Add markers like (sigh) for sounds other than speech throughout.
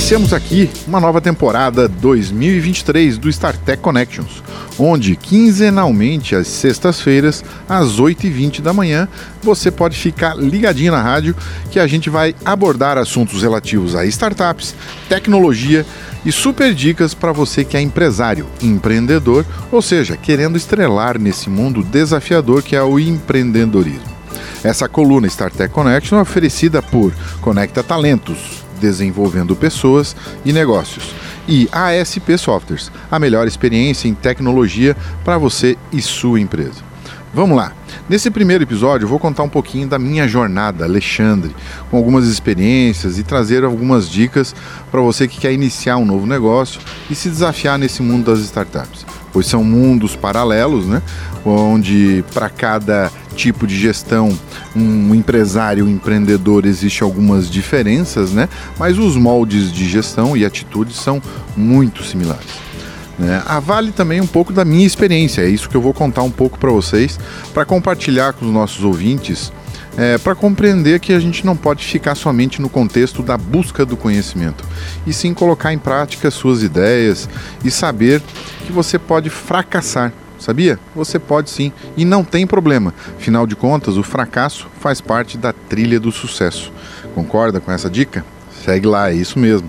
Iniciamos aqui uma nova temporada 2023 do StarTech Connections, onde quinzenalmente às sextas-feiras, às 8h20 da manhã, você pode ficar ligadinho na rádio que a gente vai abordar assuntos relativos a startups, tecnologia e super dicas para você que é empresário, empreendedor, ou seja, querendo estrelar nesse mundo desafiador que é o empreendedorismo. Essa coluna StarTech Connection é oferecida por Conecta Talentos, desenvolvendo pessoas e negócios. E ASP Softwares, a melhor experiência em tecnologia para você e sua empresa. Vamos lá. Nesse primeiro episódio, vou contar um pouquinho da minha jornada, Alexandre, com algumas experiências e trazer algumas dicas para você que quer iniciar um novo negócio e se desafiar nesse mundo das startups. Pois são mundos paralelos, né? Onde para cada tipo de gestão, um empresário, um empreendedor, existe algumas diferenças, né? Mas os moldes de gestão e atitudes são muito similares. Né? A Vale também um pouco da minha experiência, é isso que eu vou contar um pouco para vocês, para compartilhar com os nossos ouvintes, é, para compreender que a gente não pode ficar somente no contexto da busca do conhecimento, e sim colocar em prática suas ideias e saber que você pode fracassar Sabia? Você pode sim, e não tem problema. Afinal de contas, o fracasso faz parte da trilha do sucesso. Concorda com essa dica? Segue lá, é isso mesmo.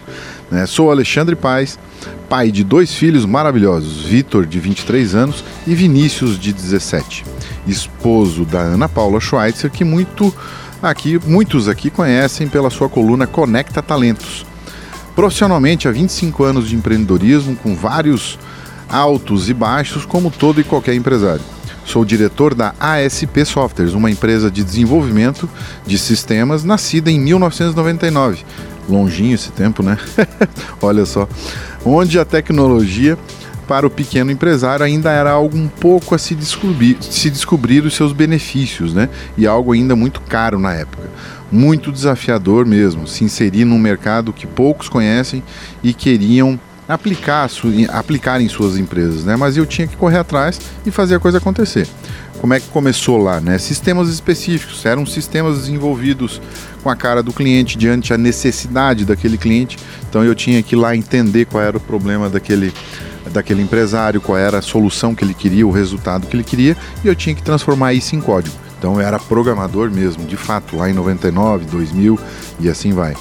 Né? Sou Alexandre Paz, pai de dois filhos maravilhosos, Vitor, de 23 anos, e Vinícius, de 17. Esposo da Ana Paula Schweitzer, que muito aqui, muitos aqui conhecem pela sua coluna Conecta Talentos. Profissionalmente, há 25 anos de empreendedorismo, com vários altos e baixos, como todo e qualquer empresário. Sou diretor da ASP Softwares, uma empresa de desenvolvimento de sistemas nascida em 1999. Longinho esse tempo, né? (laughs) Olha só. Onde a tecnologia para o pequeno empresário ainda era algo um pouco a se descobrir, se descobrir os seus benefícios, né? E algo ainda muito caro na época. Muito desafiador mesmo, se inserir num mercado que poucos conhecem e queriam aplicar, aplicar em suas empresas, né? Mas eu tinha que correr atrás e fazer a coisa acontecer. Como é que começou lá, né? Sistemas específicos, eram sistemas desenvolvidos com a cara do cliente diante a necessidade daquele cliente. Então eu tinha que ir lá entender qual era o problema daquele daquele empresário, qual era a solução que ele queria, o resultado que ele queria, e eu tinha que transformar isso em código. Então eu era programador mesmo, de fato, lá em 99, 2000 e assim vai.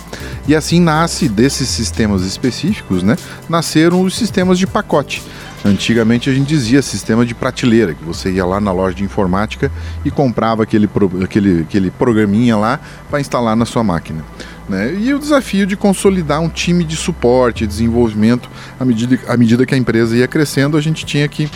E assim nasce desses sistemas específicos, né? Nasceram os sistemas de pacote. Antigamente a gente dizia sistema de prateleira, que você ia lá na loja de informática e comprava aquele, aquele, aquele programinha lá para instalar na sua máquina. Né? E o desafio de consolidar um time de suporte, desenvolvimento, à medida, à medida que a empresa ia crescendo, a gente tinha que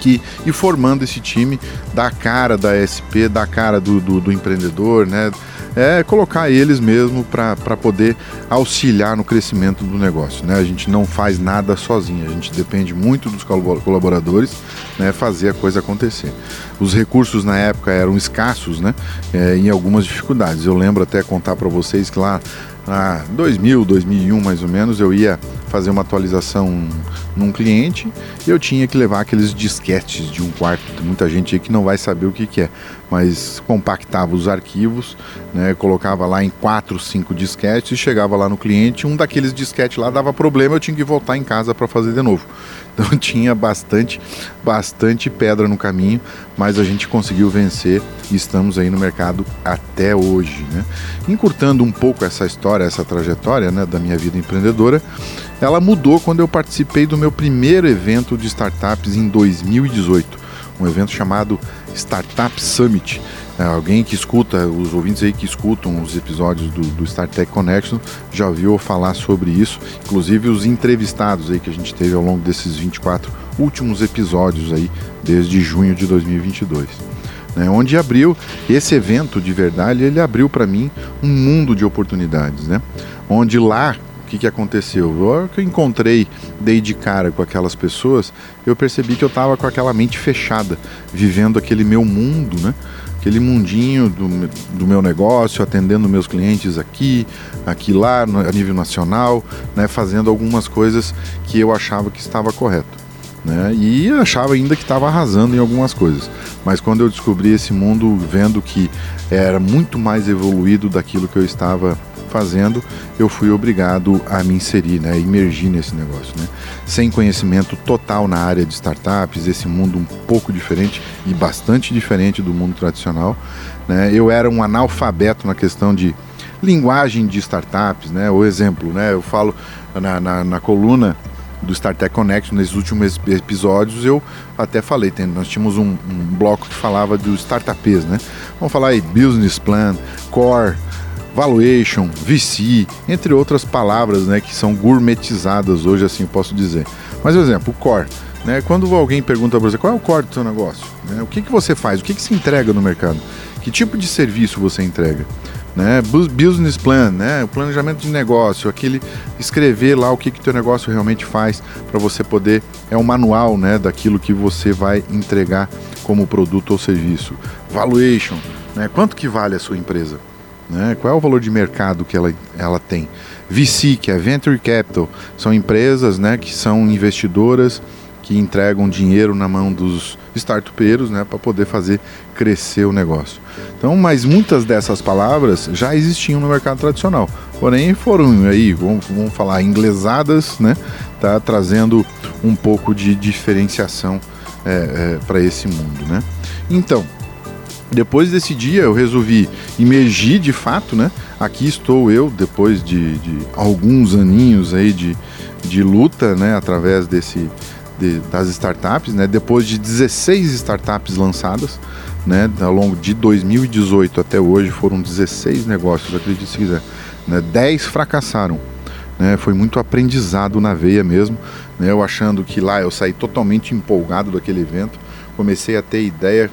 que ir formando esse time da cara da SP, da cara do, do, do empreendedor, né? É colocar eles mesmo para poder auxiliar no crescimento do negócio. Né? A gente não faz nada sozinho, a gente depende muito dos colaboradores né, fazer a coisa acontecer. Os recursos na época eram escassos né, é, em algumas dificuldades. Eu lembro até contar para vocês que lá ah, 2000, 2001 mais ou menos, eu ia fazer uma atualização num cliente e eu tinha que levar aqueles disquetes de um quarto. Tem muita gente aí que não vai saber o que, que é, mas compactava os arquivos, né, colocava lá em quatro, cinco disquetes e chegava lá no cliente. Um daqueles disquetes lá dava problema, eu tinha que voltar em casa para fazer de novo. (laughs) Então tinha bastante, bastante pedra no caminho, mas a gente conseguiu vencer e estamos aí no mercado até hoje. Né? Encurtando um pouco essa história, essa trajetória né, da minha vida empreendedora, ela mudou quando eu participei do meu primeiro evento de startups em 2018, um evento chamado Startup Summit é, alguém que escuta, os ouvintes aí que escutam os episódios do, do Star Tech Connection já ouviu falar sobre isso, inclusive os entrevistados aí que a gente teve ao longo desses 24 últimos episódios aí, desde junho de 2022. Né, onde abriu esse evento de verdade, ele abriu para mim um mundo de oportunidades, né? Onde lá que, que aconteceu? Eu, que eu encontrei, dei de cara com aquelas pessoas, eu percebi que eu estava com aquela mente fechada, vivendo aquele meu mundo, né? aquele mundinho do, do meu negócio, atendendo meus clientes aqui, aqui lá, no, a nível nacional, né, fazendo algumas coisas que eu achava que estava correto. Né, e achava ainda que estava arrasando em algumas coisas. Mas quando eu descobri esse mundo, vendo que era muito mais evoluído daquilo que eu estava fazendo, eu fui obrigado a me inserir, né, imergir nesse negócio, né? Sem conhecimento total na área de startups, esse mundo um pouco diferente e bastante diferente do mundo tradicional, né? Eu era um analfabeto na questão de linguagem de startups, né? O exemplo, né? Eu falo na, na, na coluna do StarTech Connect, nesses últimos episódios, eu até falei, tem, nós tínhamos um, um, bloco que falava do startups, né? Vamos falar aí business plan, core, valuation, VC, entre outras palavras, né, que são gourmetizadas hoje, assim posso dizer. Mas, por exemplo, o core. Né, quando alguém pergunta para você qual é o core do seu negócio, né, o que, que você faz, o que, que se entrega no mercado, que tipo de serviço você entrega, né? Business plan, né? O planejamento de negócio, aquele escrever lá o que que teu negócio realmente faz para você poder é um manual, né, daquilo que você vai entregar como produto ou serviço. Valuation, né? Quanto que vale a sua empresa? Né? Qual é o valor de mercado que ela, ela tem? VC, que é Venture Capital, são empresas, né, que são investidoras que entregam dinheiro na mão dos startupeiros, né, para poder fazer crescer o negócio. Então, mas muitas dessas palavras já existiam no mercado tradicional, porém foram aí, vamos, vamos falar, inglesadas, né, tá trazendo um pouco de diferenciação é, é, para esse mundo, né. Então, depois desse dia eu resolvi imergir de fato, né? Aqui estou eu, depois de, de alguns aninhos aí de, de luta, né? Através desse, de, das startups, né? Depois de 16 startups lançadas, né? Ao longo de 2018 até hoje foram 16 negócios, acredite se quiser. Né? 10 fracassaram. Né? Foi muito aprendizado na veia mesmo. Né? Eu achando que lá eu saí totalmente empolgado daquele evento. Comecei a ter ideia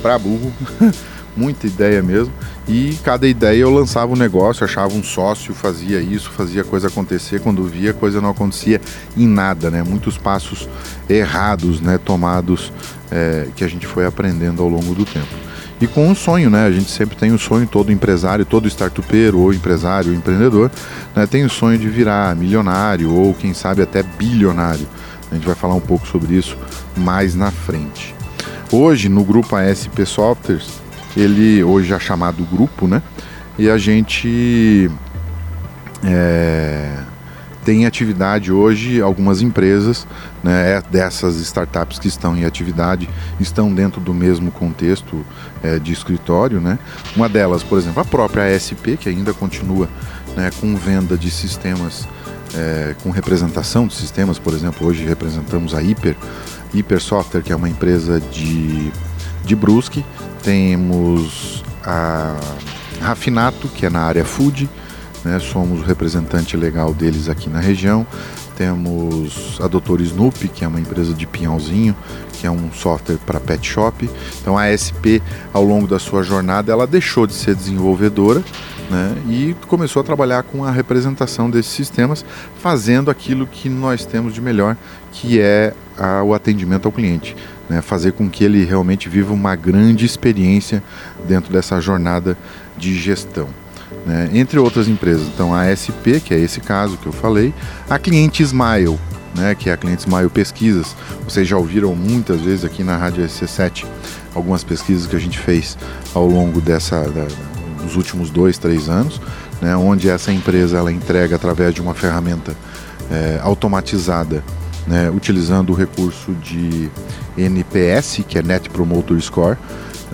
para burro, (laughs) muita ideia mesmo. E cada ideia eu lançava um negócio, achava um sócio, fazia isso, fazia a coisa acontecer. Quando via, a coisa não acontecia em nada, né? Muitos passos errados, né? Tomados é, que a gente foi aprendendo ao longo do tempo. E com um sonho, né? A gente sempre tem o um sonho, todo empresário, todo startupeiro, ou empresário, ou empreendedor, né? tem o sonho de virar milionário, ou quem sabe até bilionário. A gente vai falar um pouco sobre isso mais na frente. Hoje, no grupo ASP Softwares, ele hoje é chamado grupo, né? E a gente é, tem atividade hoje, algumas empresas, né, é dessas startups que estão em atividade, estão dentro do mesmo contexto é, de escritório, né? Uma delas, por exemplo, a própria ASP, que ainda continua né, com venda de sistemas, é, com representação de sistemas, por exemplo, hoje representamos a Hiper, Hyper Software, que é uma empresa de, de Brusque. Temos a Rafinato, que é na área food, né? somos o representante legal deles aqui na região. Temos a Doutor Snoopy, que é uma empresa de Pinhalzinho, que é um software para pet shop. Então a SP, ao longo da sua jornada, ela deixou de ser desenvolvedora né, e começou a trabalhar com a representação desses sistemas, fazendo aquilo que nós temos de melhor, que é a, o atendimento ao cliente. Né, fazer com que ele realmente viva uma grande experiência dentro dessa jornada de gestão. Né, entre outras empresas, então a SP, que é esse caso que eu falei, a cliente Smile, né, que é a cliente Smile Pesquisas. Vocês já ouviram muitas vezes aqui na Rádio SC7 algumas pesquisas que a gente fez ao longo dessa da, dos últimos dois, três anos, né, onde essa empresa ela entrega através de uma ferramenta é, automatizada, né, utilizando o recurso de NPS, que é Net Promoter Score,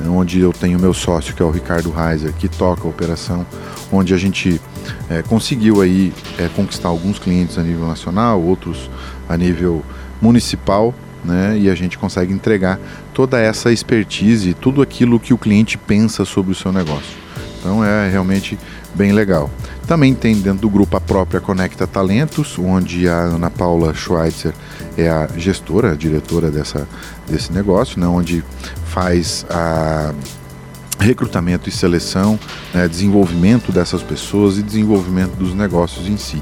onde eu tenho meu sócio, que é o Ricardo Reiser, que toca a operação, onde a gente é, conseguiu aí é, conquistar alguns clientes a nível nacional, outros a nível municipal, né, e a gente consegue entregar toda essa expertise, tudo aquilo que o cliente pensa sobre o seu negócio. Então é realmente bem legal. Também tem dentro do grupo a própria Conecta Talentos, onde a Ana Paula Schweitzer é a gestora, a diretora dessa, desse negócio, né, onde faz a recrutamento e seleção, né, desenvolvimento dessas pessoas e desenvolvimento dos negócios em si.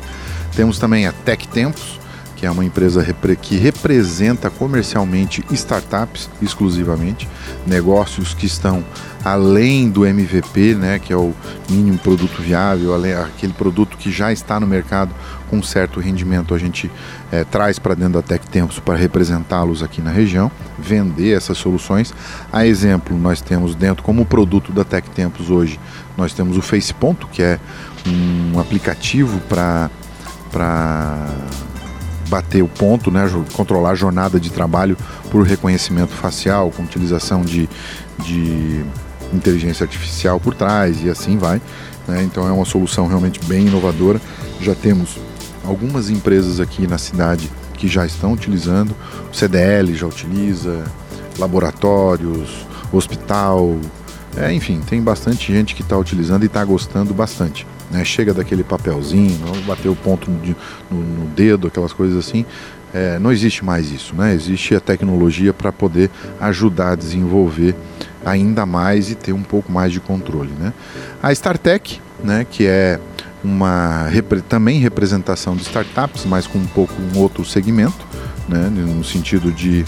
Temos também a Tech Tempos, que é uma empresa que representa comercialmente startups exclusivamente, negócios que estão além do MVP, né, que é o mínimo produto viável, além, aquele produto que já está no mercado com certo rendimento, a gente é, traz para dentro da Tech Tempos para representá-los aqui na região, vender essas soluções. A exemplo, nós temos dentro como produto da Tech Tempos hoje, nós temos o FacePonto, que é um aplicativo para para bater o ponto, né, controlar a jornada de trabalho por reconhecimento facial, com utilização de, de inteligência artificial por trás e assim vai. Né? Então é uma solução realmente bem inovadora. Já temos algumas empresas aqui na cidade que já estão utilizando, o CDL já utiliza, laboratórios, hospital, é, enfim, tem bastante gente que está utilizando e está gostando bastante. Né? Chega daquele papelzinho, bater o ponto no, no, dedo, aquelas coisas assim. É, não existe mais isso, né? Existe a tecnologia para poder ajudar a desenvolver ainda mais e ter um pouco mais de controle, né? A StarTech, né, que é uma também representação de startups, mas com um pouco um outro segmento, né, no sentido de,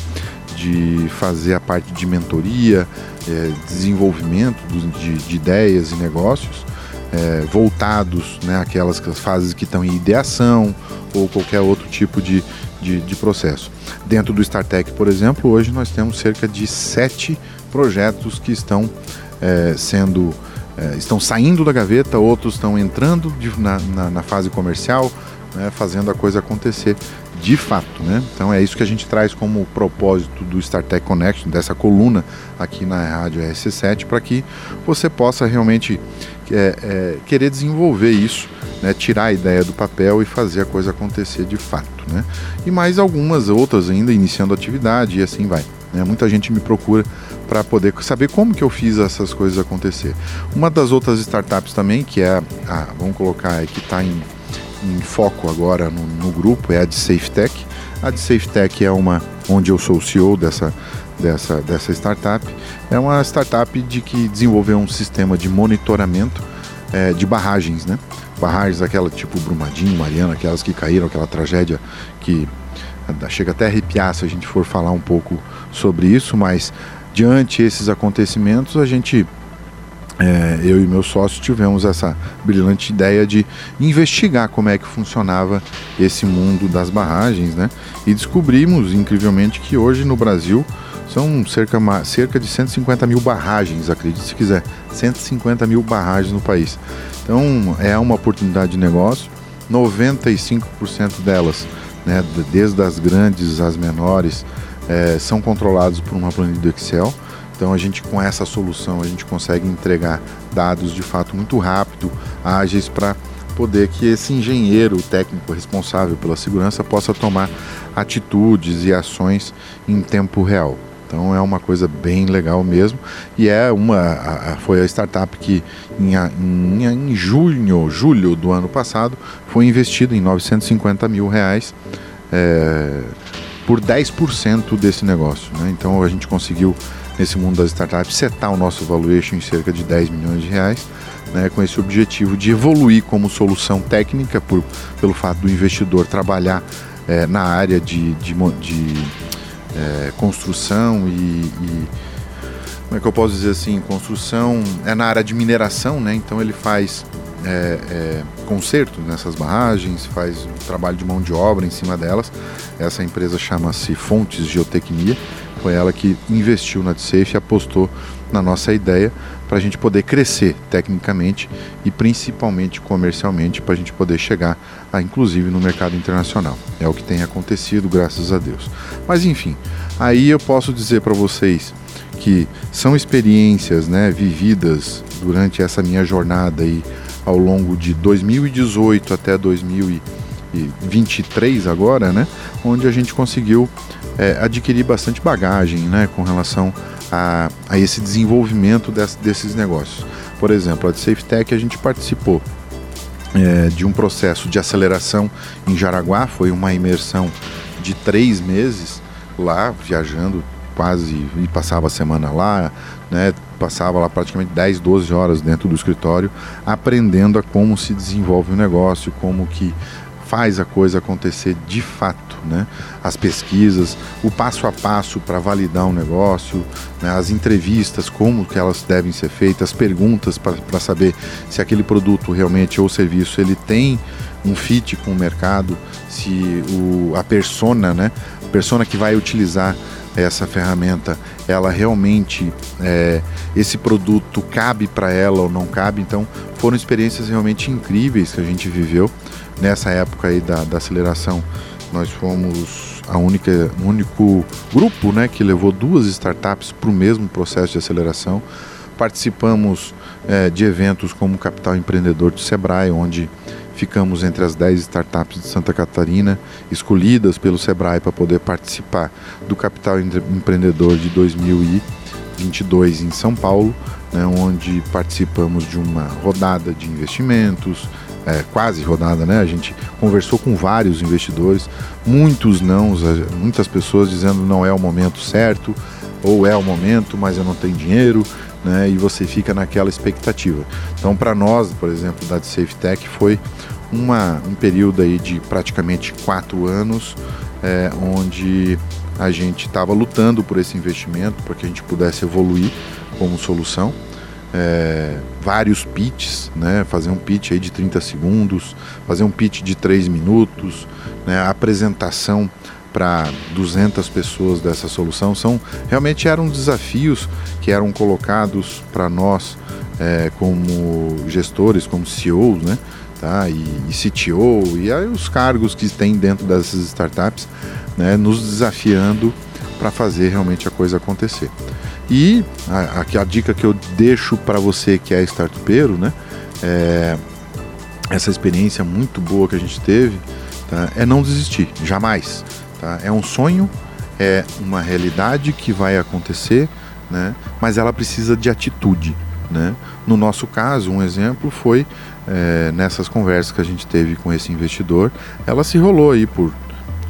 de fazer a parte de mentoria, é, desenvolvimento de, de ideias e negócios é, voltados né, àquelas fases que estão em ideação ou qualquer outro tipo de, de, de processo. Dentro do StarTech, por exemplo, hoje nós temos cerca de sete projetos que estão é, sendo é, estão saindo da gaveta, outros estão entrando na, na, na, fase comercial, né, fazendo a coisa acontecer de fato. Né? Então é isso que a gente traz como propósito do StarTech Connection, dessa coluna aqui na Rádio RC7, para que você possa realmente é, é, querer desenvolver isso, né, tirar a ideia do papel e fazer a coisa acontecer de fato. Né? E mais algumas outras ainda iniciando atividade e assim vai. Né? Muita gente me procura para poder saber como que eu fiz essas coisas acontecer. Uma das outras startups também, que é, a, vamos colocar, que está em, em, foco agora no, no, grupo, é a de SafeTech. A de SafeTech é uma onde eu sou o CEO dessa, dessa, dessa startup. É uma startup de que desenvolveu um sistema de monitoramento é, de barragens, né? Barragens aquela tipo Brumadinho, Mariana, aquelas que caíram, aquela tragédia que chega até a arrepiar se a gente for falar um pouco sobre isso, mas diante esses acontecimentos a gente é, eu e meu sócio tivemos essa brilhante ideia de investigar como é que funcionava esse mundo das barragens, né? E descobrimos, incrivelmente, que hoje no Brasil são cerca, cerca de 150 mil barragens, acredite se quiser, 150 mil barragens no país. Então é uma oportunidade de negócio, 95% delas, né, desde as grandes às menores, é, são controlados por uma planilha do Excel. Então a gente com essa solução a gente consegue entregar dados de fato muito rápido, ágeis para poder que esse engenheiro técnico responsável pela segurança possa tomar atitudes e ações em tempo real. Então é uma coisa bem legal mesmo e é uma foi a startup que em, em, em junho, julho do ano passado foi investido em 950 mil reais é, por 10% desse negócio. Né? Então a gente conseguiu nesse mundo das startups setar o nosso valuation em cerca de 10 milhões de reais. Né, com esse objetivo de evoluir como solução técnica, por, pelo fato do investidor trabalhar é, na área de, de, de é, construção e, e, como é que eu posso dizer assim, construção é na área de mineração, né? Então ele faz é, é, conserto nessas barragens, faz um trabalho de mão de obra em cima delas. Essa empresa chama-se Fontes Geotecnia. Foi ela que investiu na DSafe apostou na nossa ideia para a gente poder crescer tecnicamente e principalmente comercialmente para a gente poder chegar, a, inclusive no mercado internacional. É o que tem acontecido, graças a Deus. Mas enfim, aí eu posso dizer para vocês que são experiências né, vividas durante essa minha jornada aí ao longo de 2018 até 2023 agora, né, onde a gente conseguiu é, adquirir bastante bagagem né, com relação a, a esse desenvolvimento desse, desses negócios. Por exemplo, a de SafeTech a gente participou é, de um processo de aceleração em Jaraguá, foi uma imersão de três meses lá, viajando quase e passava a semana lá, né, passava lá praticamente 10, 12 horas dentro do escritório, aprendendo a como se desenvolve o negócio, como que faz a coisa acontecer de fato, né? As pesquisas, o passo a passo para validar um negócio, né? as entrevistas, como que elas devem ser feitas, as perguntas para saber se aquele produto realmente ou serviço ele tem um fit com o mercado, se o, a persona, né? A persona que vai utilizar essa ferramenta, ela realmente é, esse produto cabe para ela ou não cabe. Então foram experiências realmente incríveis que a gente viveu nessa época aí da, da aceleração. Nós fomos a única único grupo, né, que levou duas startups para o mesmo processo de aceleração. Participamos é, de eventos como Capital Empreendedor de Sebrae, onde ficamos entre as 10 startups de Santa Catarina, escolhidas pelo Sebrae para poder participar do Capital Empreendedor de 2022 em São Paulo, né, onde participamos de uma rodada de investimentos, é, quase rodada, né? A gente conversou com vários investidores, muitos não, muitas pessoas dizendo não é o momento certo, ou é o momento, mas eu não tenho dinheiro, né? E você fica naquela expectativa. Então, para nós, por exemplo, da Safe Tech, foi uma, um período aí de praticamente quatro anos, é, onde a gente estava lutando por esse investimento para que a gente pudesse evoluir como solução. É, vários pitches, né? fazer um pitch aí de 30 segundos, fazer um pitch de 3 minutos, né? apresentação para 200 pessoas dessa solução são realmente eram desafios que eram colocados para nós é, como gestores, como CEOs, né? Tá? E, e CTO e aí os cargos que tem dentro dessas startups, né? Nos desafiando para fazer realmente a coisa acontecer. E a, a, a dica que eu deixo para você que é startupeiro, né? É, essa experiência muito boa que a gente teve, tá? é não desistir, jamais. Tá? É um sonho, é uma realidade que vai acontecer, né? mas ela precisa de atitude. Né? No nosso caso, um exemplo foi é, nessas conversas que a gente teve com esse investidor, ela se rolou aí por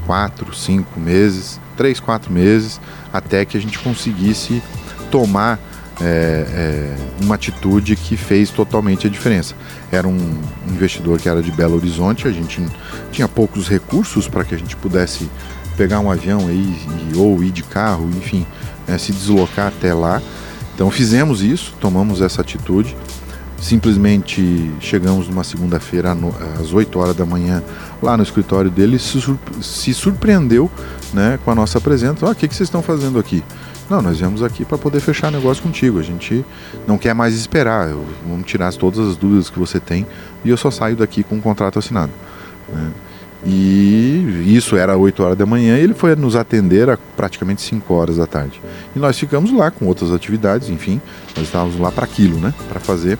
quatro, cinco meses, três, quatro meses, até que a gente conseguisse tomar é, é, uma atitude que fez totalmente a diferença. Era um investidor que era de Belo Horizonte, a gente tinha poucos recursos para que a gente pudesse pegar um avião aí, ou ir de carro, enfim, né, se deslocar até lá. Então fizemos isso, tomamos essa atitude. Simplesmente chegamos numa segunda-feira às 8 horas da manhã lá no escritório dele e se surpreendeu né, com a nossa presença. Ah, o que, que vocês estão fazendo aqui? Não, nós viemos aqui para poder fechar negócio contigo. A gente não quer mais esperar. Eu, vamos tirar todas as dúvidas que você tem e eu só saio daqui com um contrato assinado. Né? E isso era 8 horas da manhã e ele foi nos atender a praticamente 5 horas da tarde. E nós ficamos lá com outras atividades, enfim, nós estávamos lá para aquilo, né? Para fazer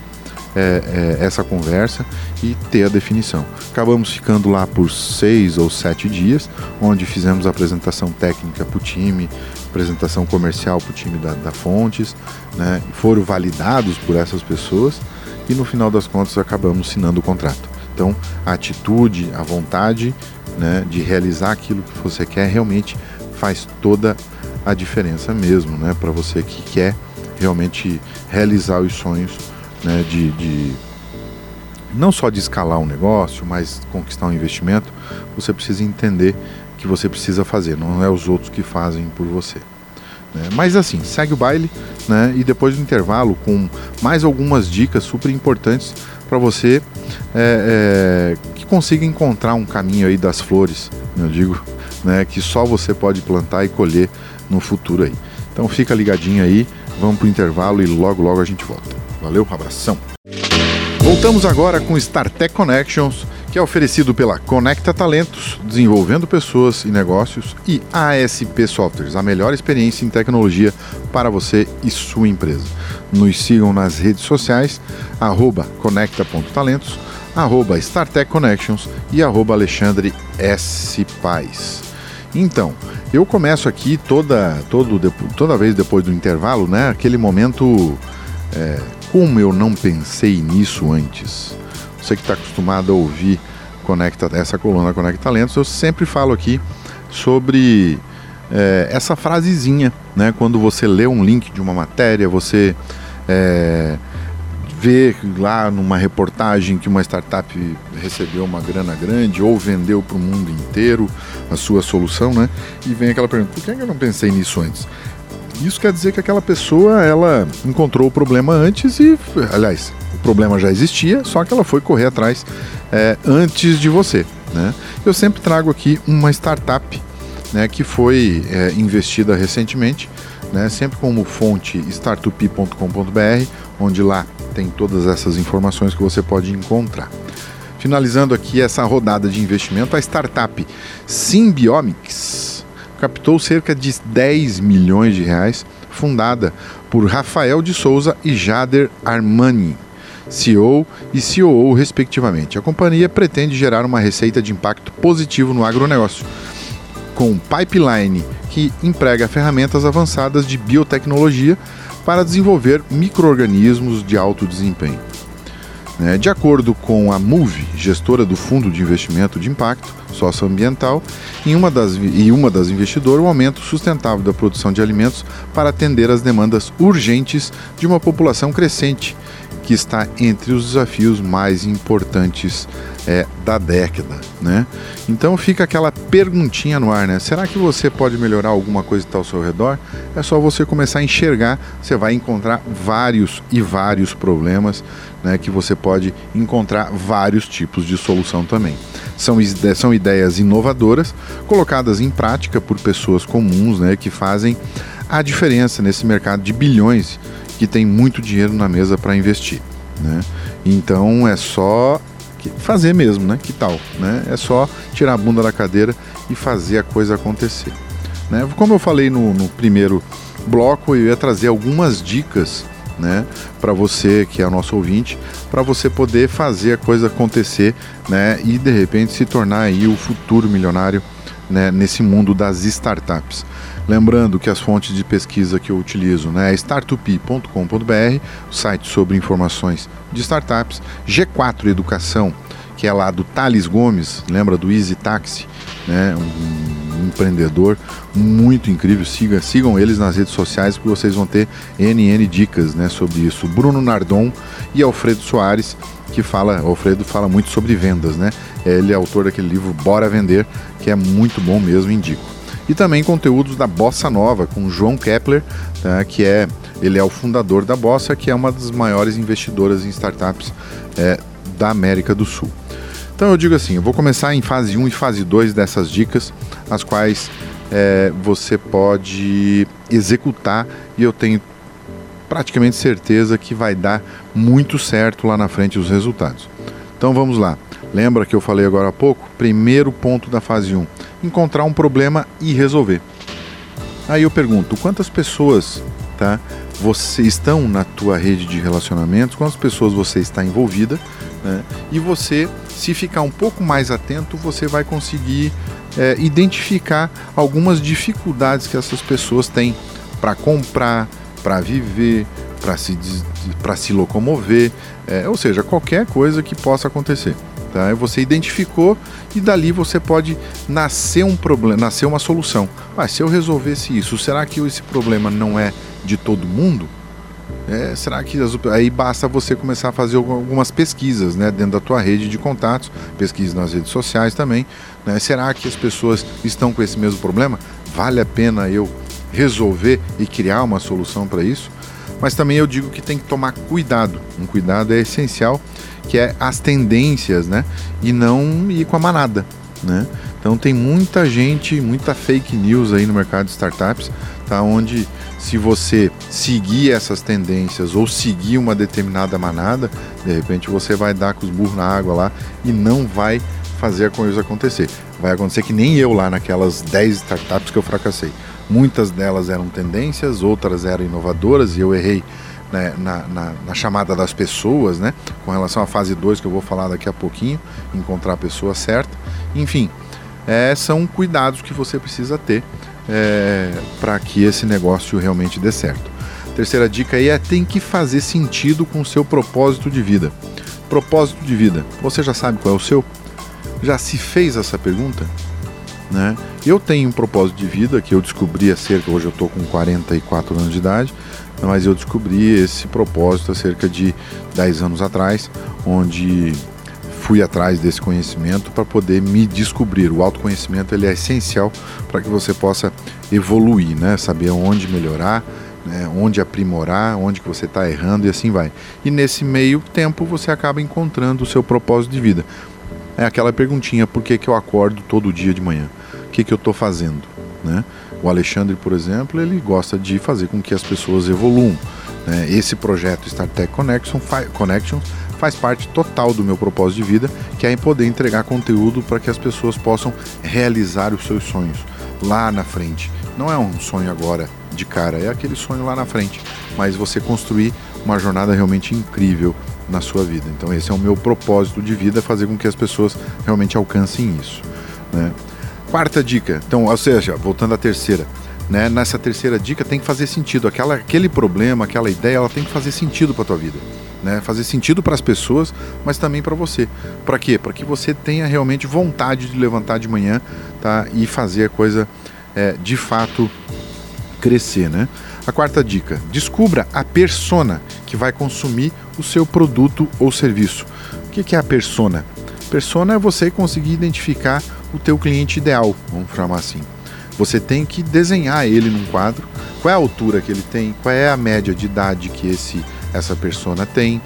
é, é, essa conversa e ter a definição. Acabamos ficando lá por seis ou sete dias, onde fizemos a apresentação técnica para o time, apresentação comercial para o time da, da Fontes, né? foram validados por essas pessoas e no final das contas acabamos assinando o contrato. Então, a atitude, a vontade né, de realizar aquilo que você quer realmente faz toda a diferença mesmo, né, para você que quer realmente realizar os sonhos né, de, de não só de escalar um negócio, mas conquistar um investimento, você precisa entender que você precisa fazer, não é os outros que fazem por você. Né? Mas assim, segue o baile né? e depois do intervalo com mais algumas dicas super importantes para você é, é, que consiga encontrar um caminho aí das flores, eu digo, né? que só você pode plantar e colher no futuro aí. Então fica ligadinho aí, vamos para o intervalo e logo logo a gente volta. Valeu, abração! Voltamos agora com StarTech Connections que é oferecido pela Conecta Talentos, desenvolvendo pessoas e negócios, e ASP Softwares, a melhor experiência em tecnologia para você e sua empresa. Nos sigam nas redes sociais, arroba conecta.talentos, arroba StarTech Connections e arroba Alexandre S. Então, eu começo aqui toda, todo, toda vez depois do intervalo, né? Aquele momento. É, como eu não pensei nisso antes? Você que está acostumado a ouvir Conecta, essa coluna Conecta Talentos, eu sempre falo aqui sobre é, essa frasezinha, né? Quando você lê um link de uma matéria, você é, vê lá numa reportagem que uma startup recebeu uma grana grande ou vendeu para o mundo inteiro a sua solução, né? E vem aquela pergunta: por que eu não pensei nisso antes? Isso quer dizer que aquela pessoa ela encontrou o problema antes e, aliás, o problema já existia, só que ela foi correr atrás é, antes de você. Né? Eu sempre trago aqui uma startup né, que foi é, investida recentemente, né, sempre como fonte startup.com.br, onde lá tem todas essas informações que você pode encontrar. Finalizando aqui essa rodada de investimento, a startup Symbiomics captou cerca de 10 milhões de reais, fundada por Rafael de Souza e Jader Armani, CEO e COO, respectivamente. A companhia pretende gerar uma receita de impacto positivo no agronegócio, com pipeline que emprega ferramentas avançadas de biotecnologia para desenvolver microorganismos de alto desempenho. Né, de acordo com a MOVE, gestora do Fundo de Investimento de Impacto Socioambiental, em uma das, e uma das investidoras, o aumento sustentável da produção de alimentos para atender às demandas urgentes de uma população crescente que está entre os desafios mais importantes é, da década, né? Então fica aquela perguntinha no ar, né? Será que você pode melhorar alguma coisa que está ao seu redor? É só você começar a enxergar, você vai encontrar vários e vários problemas, né? Que você pode encontrar vários tipos de solução também. São, são ideias inovadoras colocadas em prática por pessoas comuns, né? Que fazem a diferença nesse mercado de bilhões que tem muito dinheiro na mesa para investir. Né? Então é só fazer mesmo, né? Que tal? Né? É só tirar a bunda da cadeira e fazer a coisa acontecer. Né? Como eu falei no, no primeiro bloco, eu ia trazer algumas dicas né, para você que é nosso ouvinte, para você poder fazer a coisa acontecer, né, e de repente se tornar aí o futuro milionário, né, nesse mundo das startups. Lembrando que as fontes de pesquisa que eu utilizo né, é startup.com.br, site sobre informações de startups, G4 Educação, que é lá do Thales Gomes, lembra do Easy Taxi, né, um, empreendedor muito incrível. Siga, sigam eles nas redes sociais porque vocês vão ter NN dicas né, sobre isso. Bruno Nardon e Alfredo Soares, que fala, Alfredo fala muito sobre vendas, né? Ele é autor daquele livro Bora Vender, que é muito bom mesmo, indico e também conteúdos da Bossa Nova com João Kepler, tá, que é ele é o fundador da Bossa, que é uma das maiores investidoras em startups é, da América do Sul. Então eu digo assim, eu vou começar em fase 1 e fase 2 dessas dicas, as quais é, você pode executar e eu tenho praticamente certeza que vai dar muito certo lá na frente os resultados. Então vamos lá. Lembra que eu falei agora há pouco? Primeiro ponto da fase 1 encontrar um problema e resolver. Aí eu pergunto, quantas pessoas, tá, você estão na tua rede de relacionamentos, quantas pessoas você está envolvida, né? E você, se ficar um pouco mais atento, você vai conseguir é, identificar algumas dificuldades que essas pessoas têm para comprar, para viver, para se, se locomover, é, ou seja, qualquer coisa que possa acontecer. Tá? Você identificou e dali você pode nascer um problema, nascer uma solução. Mas se eu resolvesse isso, será que esse problema não é de todo mundo? É, será que aí basta você começar a fazer algumas pesquisas né, dentro da tua rede de contatos, pesquisas nas redes sociais também. Né? Será que as pessoas estão com esse mesmo problema? Vale a pena eu resolver e criar uma solução para isso? Mas também eu digo que tem que tomar cuidado. Um cuidado é essencial que é as tendências, né? E não ir com a manada, né? Então tem muita gente, muita fake news aí no mercado de startups, tá? Onde se você seguir essas tendências ou seguir uma determinada manada, de repente você vai dar com os burros na água lá e não vai fazer a coisa acontecer. Vai acontecer que nem eu lá naquelas 10 startups que eu fracassei. Muitas delas eram tendências, outras eram inovadoras e eu errei né, na, na, na, chamada das pessoas, né, com relação à fase 2 que eu vou falar daqui a pouquinho, encontrar a pessoa certa. Enfim, é, são cuidados que você precisa ter é, para que esse negócio realmente dê certo. Terceira dica aí é tem que fazer sentido com o seu propósito de vida. Propósito de vida, você já sabe qual é o seu? Já se fez essa pergunta? Né? Eu tenho um propósito de vida que eu descobri há cerca, hoje eu estou com 44 anos de idade, mas eu descobri esse propósito há cerca de 10 anos atrás, onde fui atrás desse conhecimento para poder me descobrir. O autoconhecimento ele é essencial para que você possa evoluir, né? saber onde melhorar, né? onde aprimorar, onde que você está errando e assim vai. E nesse meio tempo você acaba encontrando o seu propósito de vida. É aquela perguntinha, por que, que eu acordo todo dia de manhã? O que, que eu estou fazendo? Né? O Alexandre, por exemplo, ele gosta de fazer com que as pessoas evoluam. Né? Esse projeto StarTech Connection, Connection faz parte total do meu propósito de vida, que é poder entregar conteúdo para que as pessoas possam realizar os seus sonhos lá na frente. Não é um sonho agora de cara, é aquele sonho lá na frente, mas você construir uma jornada realmente incrível na sua vida. Então esse é o meu propósito de vida, fazer com que as pessoas realmente alcancem isso. Né? Quarta dica, então, ou seja, voltando à terceira, né? Nessa terceira dica tem que fazer sentido. Aquela, aquele problema, aquela ideia, ela tem que fazer sentido para tua vida. Né? Fazer sentido para as pessoas, mas também para você. Para quê? Para que você tenha realmente vontade de levantar de manhã tá? e fazer a coisa é, de fato crescer. Né? A quarta dica: descubra a persona que vai consumir o seu produto ou serviço. O que é a persona? Persona é você conseguir identificar o teu cliente ideal, vamos chamar assim. Você tem que desenhar ele num quadro, qual é a altura que ele tem, qual é a média de idade que esse essa persona tem,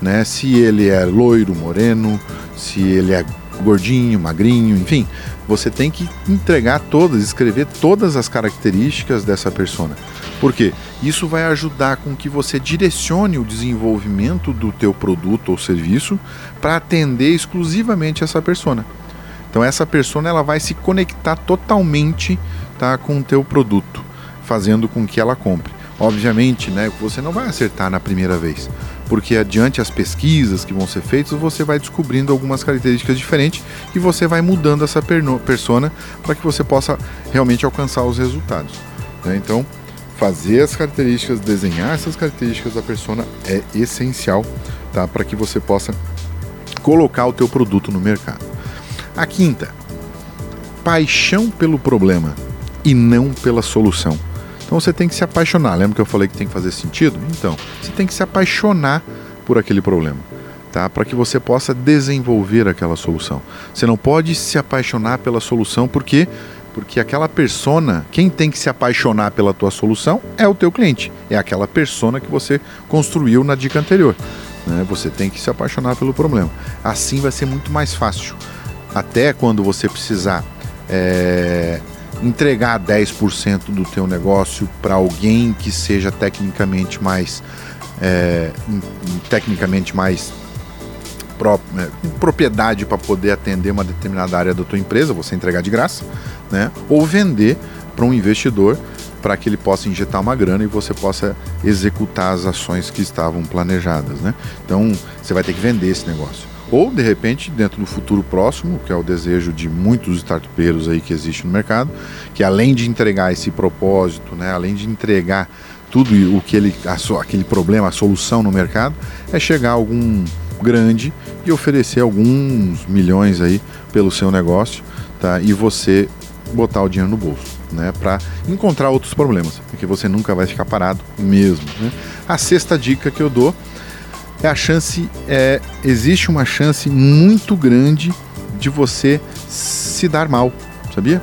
né? Se ele é loiro, moreno, se ele é gordinho, magrinho, enfim, você tem que entregar todas, escrever todas as características dessa persona. Por quê? Isso vai ajudar com que você direcione o desenvolvimento do teu produto ou serviço para atender exclusivamente essa persona. Então essa persona ela vai se conectar totalmente tá, com o teu produto, fazendo com que ela compre. Obviamente, né, você não vai acertar na primeira vez, porque adiante as pesquisas que vão ser feitas, você vai descobrindo algumas características diferentes e você vai mudando essa persona para que você possa realmente alcançar os resultados. Né? Então, fazer as características, desenhar essas características da persona é essencial tá? para que você possa colocar o teu produto no mercado. A quinta, paixão pelo problema e não pela solução. Então você tem que se apaixonar. Lembra que eu falei que tem que fazer sentido? Então, você tem que se apaixonar por aquele problema, tá? Para que você possa desenvolver aquela solução. Você não pode se apaixonar pela solução porque porque aquela persona, quem tem que se apaixonar pela tua solução é o teu cliente, é aquela persona que você construiu na dica anterior. Né? Você tem que se apaixonar pelo problema. Assim vai ser muito mais fácil até quando você precisar é, entregar 10% do teu negócio para alguém que seja tecnicamente mais é, tecnicamente mais é, propriedade para poder atender uma determinada área da tua empresa, você entregar de graça, né? Ou vender para um investidor para que ele possa injetar uma grana e você possa executar as ações que estavam planejadas, né? Então, você vai ter que vender esse negócio ou de repente dentro do futuro próximo, que é o desejo de muitos startupeiros aí que existe no mercado, que além de entregar esse propósito, né, além de entregar tudo o que ele a, aquele problema, a solução no mercado, é chegar a algum grande e oferecer alguns milhões aí pelo seu negócio, tá? E você botar o dinheiro no bolso, né? Para encontrar outros problemas, porque você nunca vai ficar parado mesmo. Né? A sexta dica que eu dou é a chance, é, existe uma chance muito grande de você se dar mal, sabia?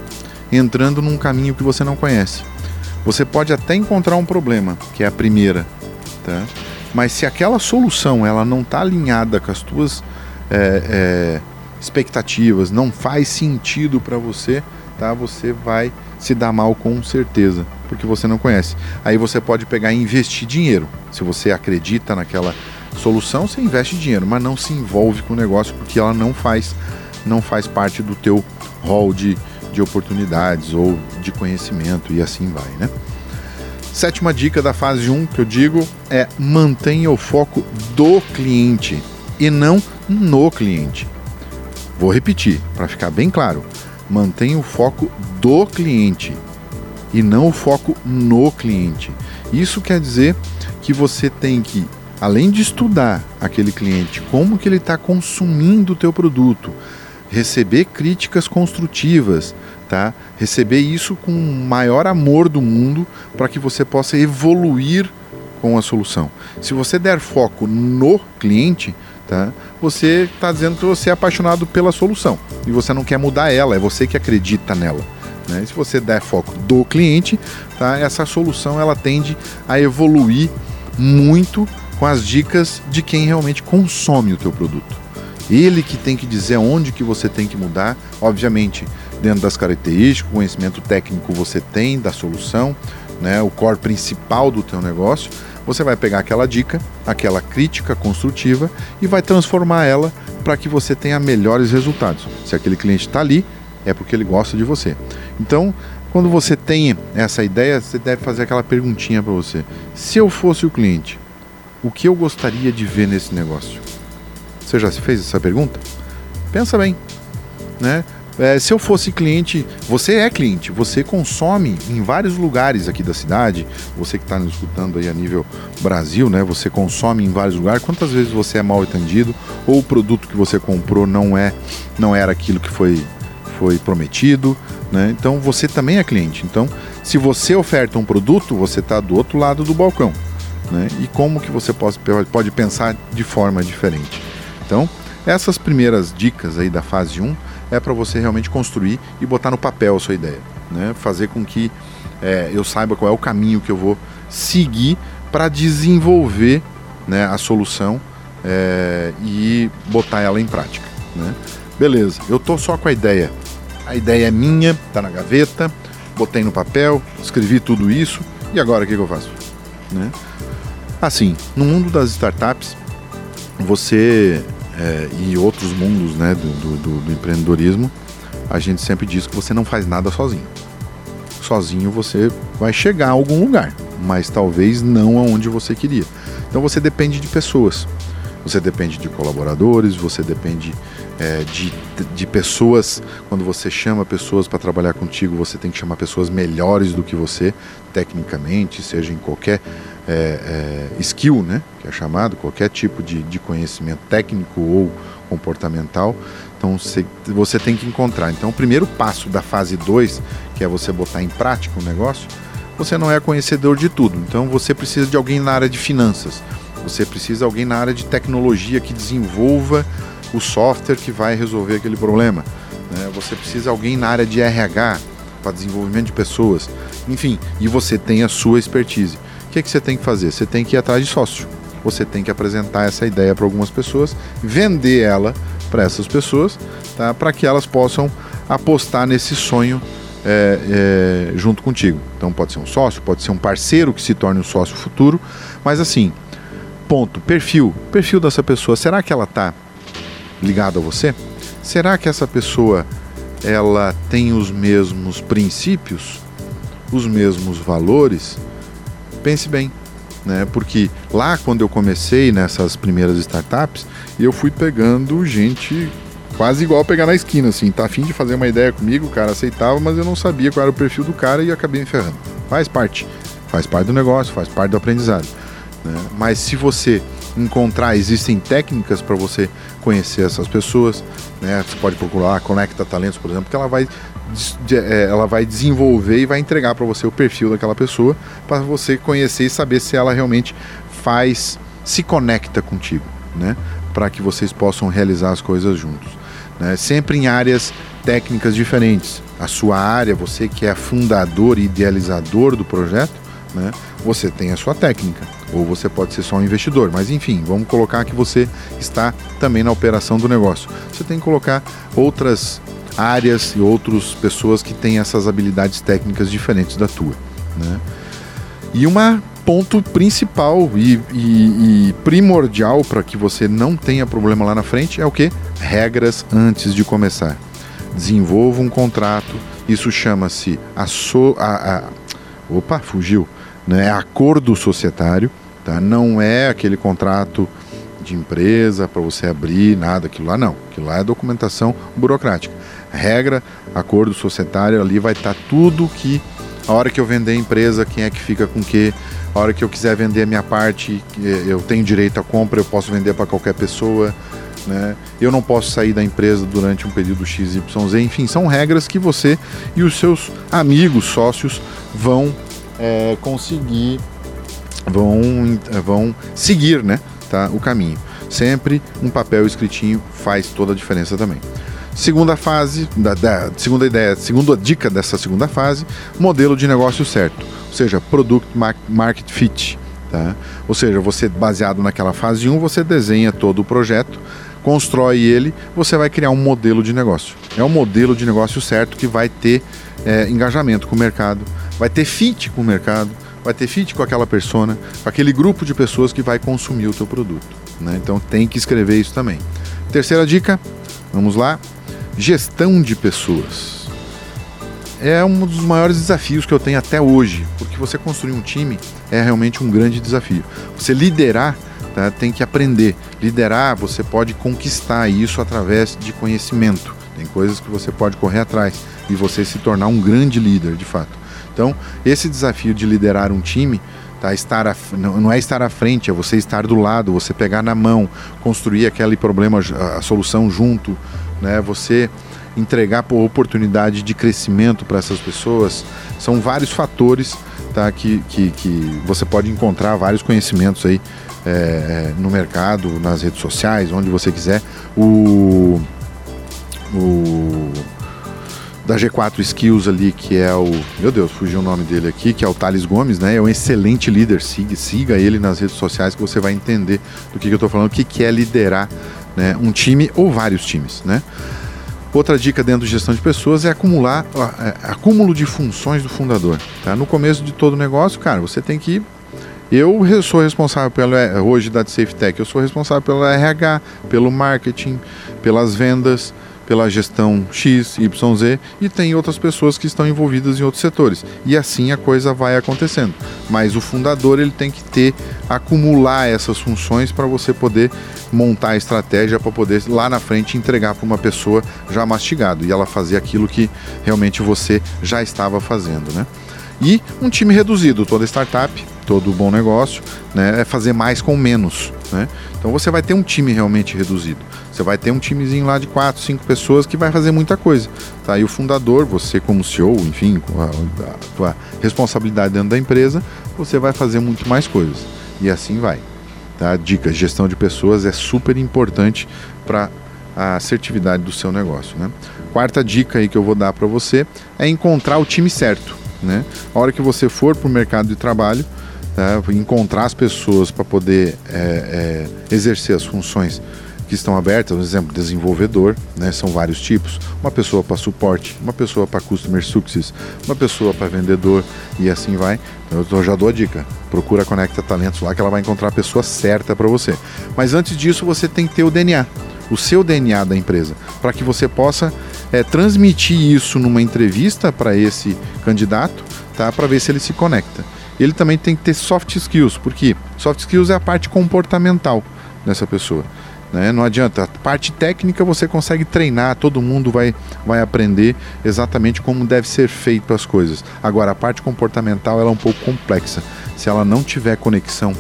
Entrando num caminho que você não conhece. Você pode até encontrar um problema, que é a primeira, tá? Mas se aquela solução ela não está alinhada com as tuas é, é, expectativas, não faz sentido para você, tá? Você vai se dar mal com certeza, porque você não conhece. Aí você pode pegar e investir dinheiro. Se você acredita naquela Solução você investe dinheiro, mas não se envolve com o negócio porque ela não faz, não faz parte do teu hall de, de oportunidades ou de conhecimento e assim vai, né? Sétima dica da fase 1 que eu digo é mantenha o foco do cliente e não no cliente. Vou repetir para ficar bem claro. Mantenha o foco do cliente e não o foco no cliente. Isso quer dizer que você tem que além de estudar aquele cliente, como que ele está consumindo o teu produto, receber críticas construtivas, tá? Receber isso com o maior amor do mundo para que você possa evoluir com a solução. Se você der foco no cliente, tá? Você está dizendo que você é apaixonado pela solução e você não quer mudar ela, é você que acredita nela. Né? Se você der foco do cliente, tá? essa solução ela tende a evoluir muito com as dicas de quem realmente consome o teu produto. Ele que tem que dizer onde que você tem que mudar, obviamente, dentro das características, conhecimento técnico você tem da solução, né, o core principal do teu negócio, você vai pegar aquela dica, aquela crítica construtiva e vai transformar ela para que você tenha melhores resultados. Se aquele cliente está ali, é porque ele gosta de você. Então, quando você tem essa ideia, você deve fazer aquela perguntinha para você: se eu fosse o cliente, o que eu gostaria de ver nesse negócio? Você já se fez essa pergunta? Pensa bem, né? É, se eu fosse cliente, você é cliente, você consome em vários lugares aqui da cidade, você que está nos escutando aí a nível Brasil, né? Você consome em vários lugares. Quantas vezes você é mal atendido ou o produto que você comprou não é, não era aquilo que foi, foi prometido, né? Então você também é cliente. Então, se você oferta um produto, você está do outro lado do balcão, né? E como que você pode, pode pensar de forma diferente? Então, essas primeiras dicas aí da fase 1 é para você realmente construir e botar no papel a sua ideia, né? Fazer com que é, eu saiba qual é o caminho que eu vou seguir para desenvolver né, a solução é, e botar ela em prática. Né? Beleza, eu tô só com a ideia. A ideia é minha, tá na gaveta, botei no papel, escrevi tudo isso e agora o que, que eu faço? Né? Assim, no mundo das startups, você é, e outros mundos né, do, do, do empreendedorismo, a gente sempre diz que você não faz nada sozinho. Sozinho você vai chegar a algum lugar, mas talvez não aonde você queria. Então você depende de pessoas. Você depende de colaboradores, você depende é, de, de pessoas. Quando você chama pessoas para trabalhar contigo, você tem que chamar pessoas melhores do que você, tecnicamente, seja em qualquer é, é, skill, né, que é chamado, qualquer tipo de, de conhecimento técnico ou comportamental. Então você, você tem que encontrar. Então o primeiro passo da fase 2, que é você botar em prática o negócio, você não é conhecedor de tudo. Então você precisa de alguém na área de finanças. Você precisa de alguém na área de tecnologia que desenvolva o software que vai resolver aquele problema. Né? Você precisa de alguém na área de RH para desenvolvimento de pessoas. Enfim, e você tem a sua expertise que, que você tem que fazer? Você tem que ir atrás de sócio. Você tem que apresentar essa ideia para algumas pessoas, vender ela para essas pessoas, tá? para que elas possam apostar nesse sonho é, é, junto contigo. Então pode ser um sócio, pode ser um parceiro que se torne um sócio futuro, mas assim, ponto, perfil, perfil dessa pessoa, será que ela está ligada a você? Será que essa pessoa ela tem os mesmos princípios, os mesmos valores? pense bem, né? Porque lá quando eu comecei nessas primeiras startups, eu fui pegando gente quase igual pegar na esquina, assim, tá afim de fazer uma ideia comigo, o cara aceitava, mas eu não sabia qual era o perfil do cara e acabei me ferrando. Faz parte, faz parte do negócio, faz parte do aprendizado. Né? Mas se você encontrar, existem técnicas para você conhecer essas pessoas, né? Você pode procurar Conecta Talentos, por exemplo, que ela vai é, ela vai desenvolver e vai entregar para você o perfil daquela pessoa para você conhecer e saber se ela realmente faz, se conecta contigo, né? Para que vocês possam realizar as coisas juntos. Né? Sempre em áreas técnicas diferentes. A sua área, você que é fundador e idealizador do projeto, né? Você tem a sua técnica, ou você pode ser só um investidor, mas enfim, vamos colocar que você está também na operação do negócio. Você tem que colocar outras áreas e outras pessoas que têm essas habilidades técnicas diferentes da tua. Né? E uma ponto principal e, e, e primordial para que você não tenha problema lá na frente é o que? Regras antes de começar. Desenvolva um contrato. Isso chama-se a, so, a, a, opa, fugiu, né? É acordo societário, tá? Não é aquele contrato de empresa para você abrir nada, aquilo lá não. Aquilo lá é documentação burocrática regra, acordo societário, ali vai estar tá tudo que a hora que eu vender a empresa, quem é que fica com o quê, a hora que eu quiser vender a minha parte, eu tenho direito à compra, eu posso vender para qualquer pessoa, né? Eu não posso sair da empresa durante um período XYZ, enfim, são regras que você e os seus amigos, sócios vão é, conseguir, vão, vão seguir, né? Tá, o caminho. Sempre um papel escritinho faz toda a diferença também. Segunda fase, da, da, segunda ideia, segunda dica dessa segunda fase, modelo de negócio certo, ou seja, Product Market Fit. Tá? Ou seja, você baseado naquela fase 1, você desenha todo o projeto, constrói ele, você vai criar um modelo de negócio. É um modelo de negócio certo que vai ter é, engajamento com o mercado, vai ter fit com o mercado, vai ter fit com aquela persona, com aquele grupo de pessoas que vai consumir o teu produto. Né? Então tem que escrever isso também. Terceira dica, vamos lá, Gestão de pessoas. É um dos maiores desafios que eu tenho até hoje, porque você construir um time é realmente um grande desafio. Você liderar tá, tem que aprender. Liderar, você pode conquistar isso através de conhecimento. Tem coisas que você pode correr atrás e você se tornar um grande líder, de fato. Então, esse desafio de liderar um time tá, estar a, não é estar à frente, é você estar do lado, você pegar na mão, construir aquele problema, a solução junto, né? Você entregar por oportunidade de crescimento para essas pessoas, são vários fatores tá, que, que, que você pode encontrar vários conhecimentos aí é, no mercado, nas redes sociais, onde você quiser. O, o da G4 Skills ali, que é o. Meu Deus, fugiu o nome dele aqui, que é o Thales Gomes, né? É um excelente líder. Siga, siga ele nas redes sociais que você vai entender do que, que eu estou falando, o que, que é liderar né, um time ou vários times, né? Outra dica dentro de gestão de pessoas é acumular é, acúmulo de funções do fundador. Tá? No começo de todo negócio, cara, você tem que eu sou responsável pelo hoje da SafeTech, eu sou responsável pelo RH, pelo marketing, pelas vendas, pela gestão X, Y, Z e tem outras pessoas que estão envolvidas em outros setores. E assim a coisa vai acontecendo. Mas o fundador ele tem que ter acumular essas funções para você poder montar a estratégia para poder lá na frente entregar para uma pessoa já mastigado e ela fazer aquilo que realmente você já estava fazendo, né? E um time reduzido, toda startup, todo bom negócio, né, é fazer mais com menos. Né? Então você vai ter um time realmente reduzido. Você vai ter um timezinho lá de quatro, cinco pessoas que vai fazer muita coisa. Tá? E o fundador, você como CEO, enfim, com a, a tua responsabilidade dentro da empresa, você vai fazer muito mais coisas. E assim vai. Tá? Dicas, gestão de pessoas é super importante para a assertividade do seu negócio. Né? Quarta dica aí que eu vou dar para você é encontrar o time certo. Né? A hora que você for para o mercado de trabalho, tá? encontrar as pessoas para poder é, é, exercer as funções que estão abertas, por exemplo, desenvolvedor, né, são vários tipos, uma pessoa para suporte, uma pessoa para customer success, uma pessoa para vendedor e assim vai. Então eu já dou a dica, procura Conecta Talentos lá que ela vai encontrar a pessoa certa para você. Mas antes disso você tem que ter o DNA, o seu DNA da empresa, para que você possa é, transmitir isso numa entrevista para esse candidato, tá, para ver se ele se conecta. Ele também tem que ter soft skills, porque soft skills é a parte comportamental dessa pessoa. Né? Não adianta, a parte técnica você consegue treinar, todo mundo vai, vai aprender exatamente como deve ser feito as coisas. Agora, a parte comportamental ela é um pouco complexa. Se ela não tiver conexão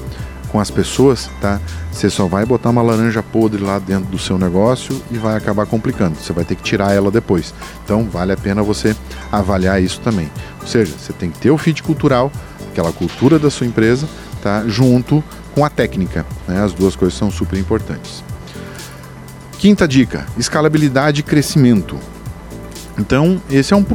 com as pessoas, tá? Você só vai botar uma laranja podre lá dentro do seu negócio e vai acabar complicando. Você vai ter que tirar ela depois. Então, vale a pena você avaliar isso também. Ou seja, você tem que ter o fit cultural, aquela cultura da sua empresa, tá? Junto com a técnica. Né? As duas coisas são super importantes. Quinta dica: escalabilidade e crescimento. Então, esse é um,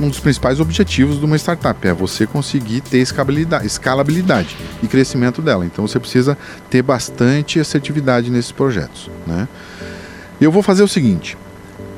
um, dos principais objetivos de uma startup, é você conseguir ter escalabilidade, escalabilidade e crescimento dela. Então, você precisa ter bastante assertividade nesses projetos. Né? Eu vou fazer o seguinte: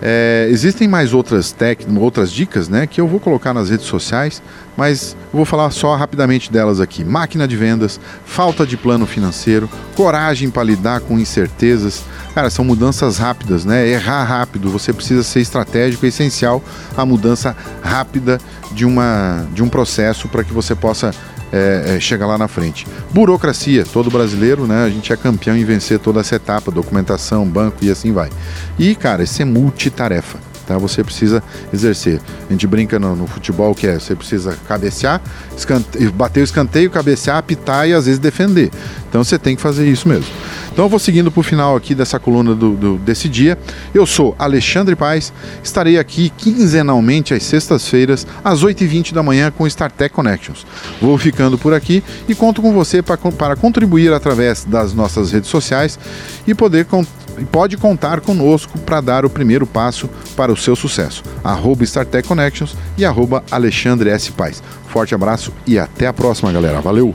é, existem mais outras técnicas, outras dicas, né, que eu vou colocar nas redes sociais, mas vou falar só rapidamente delas aqui. Máquina de vendas, falta de plano financeiro, coragem para lidar com incertezas. Cara, são mudanças rápidas, né? Errar rápido, você precisa ser estratégico, é essencial a mudança rápida de, uma, de um processo para que você possa é, é, chega lá na frente. Burocracia, todo brasileiro, né? A gente é campeão em vencer toda essa etapa, documentação, banco e assim vai. E, cara, isso é multitarefa. Tá? Você precisa exercer. A gente brinca no, no futebol que é, você precisa cabecear, bater o escanteio, cabecear, apitar e às vezes defender. Então você tem que fazer isso mesmo. Então eu vou seguindo para o final aqui dessa coluna do, do, desse dia. Eu sou Alexandre Paes, estarei aqui quinzenalmente às sextas-feiras, às 8h20 da manhã, com StarTech Connections. Vou ficando por aqui e conto com você para, para contribuir através das nossas redes sociais e poder e pode contar conosco para dar o primeiro passo para o seu sucesso. Arroba Connections e arroba Alexandre S. Paz. Forte abraço e até a próxima, galera. Valeu!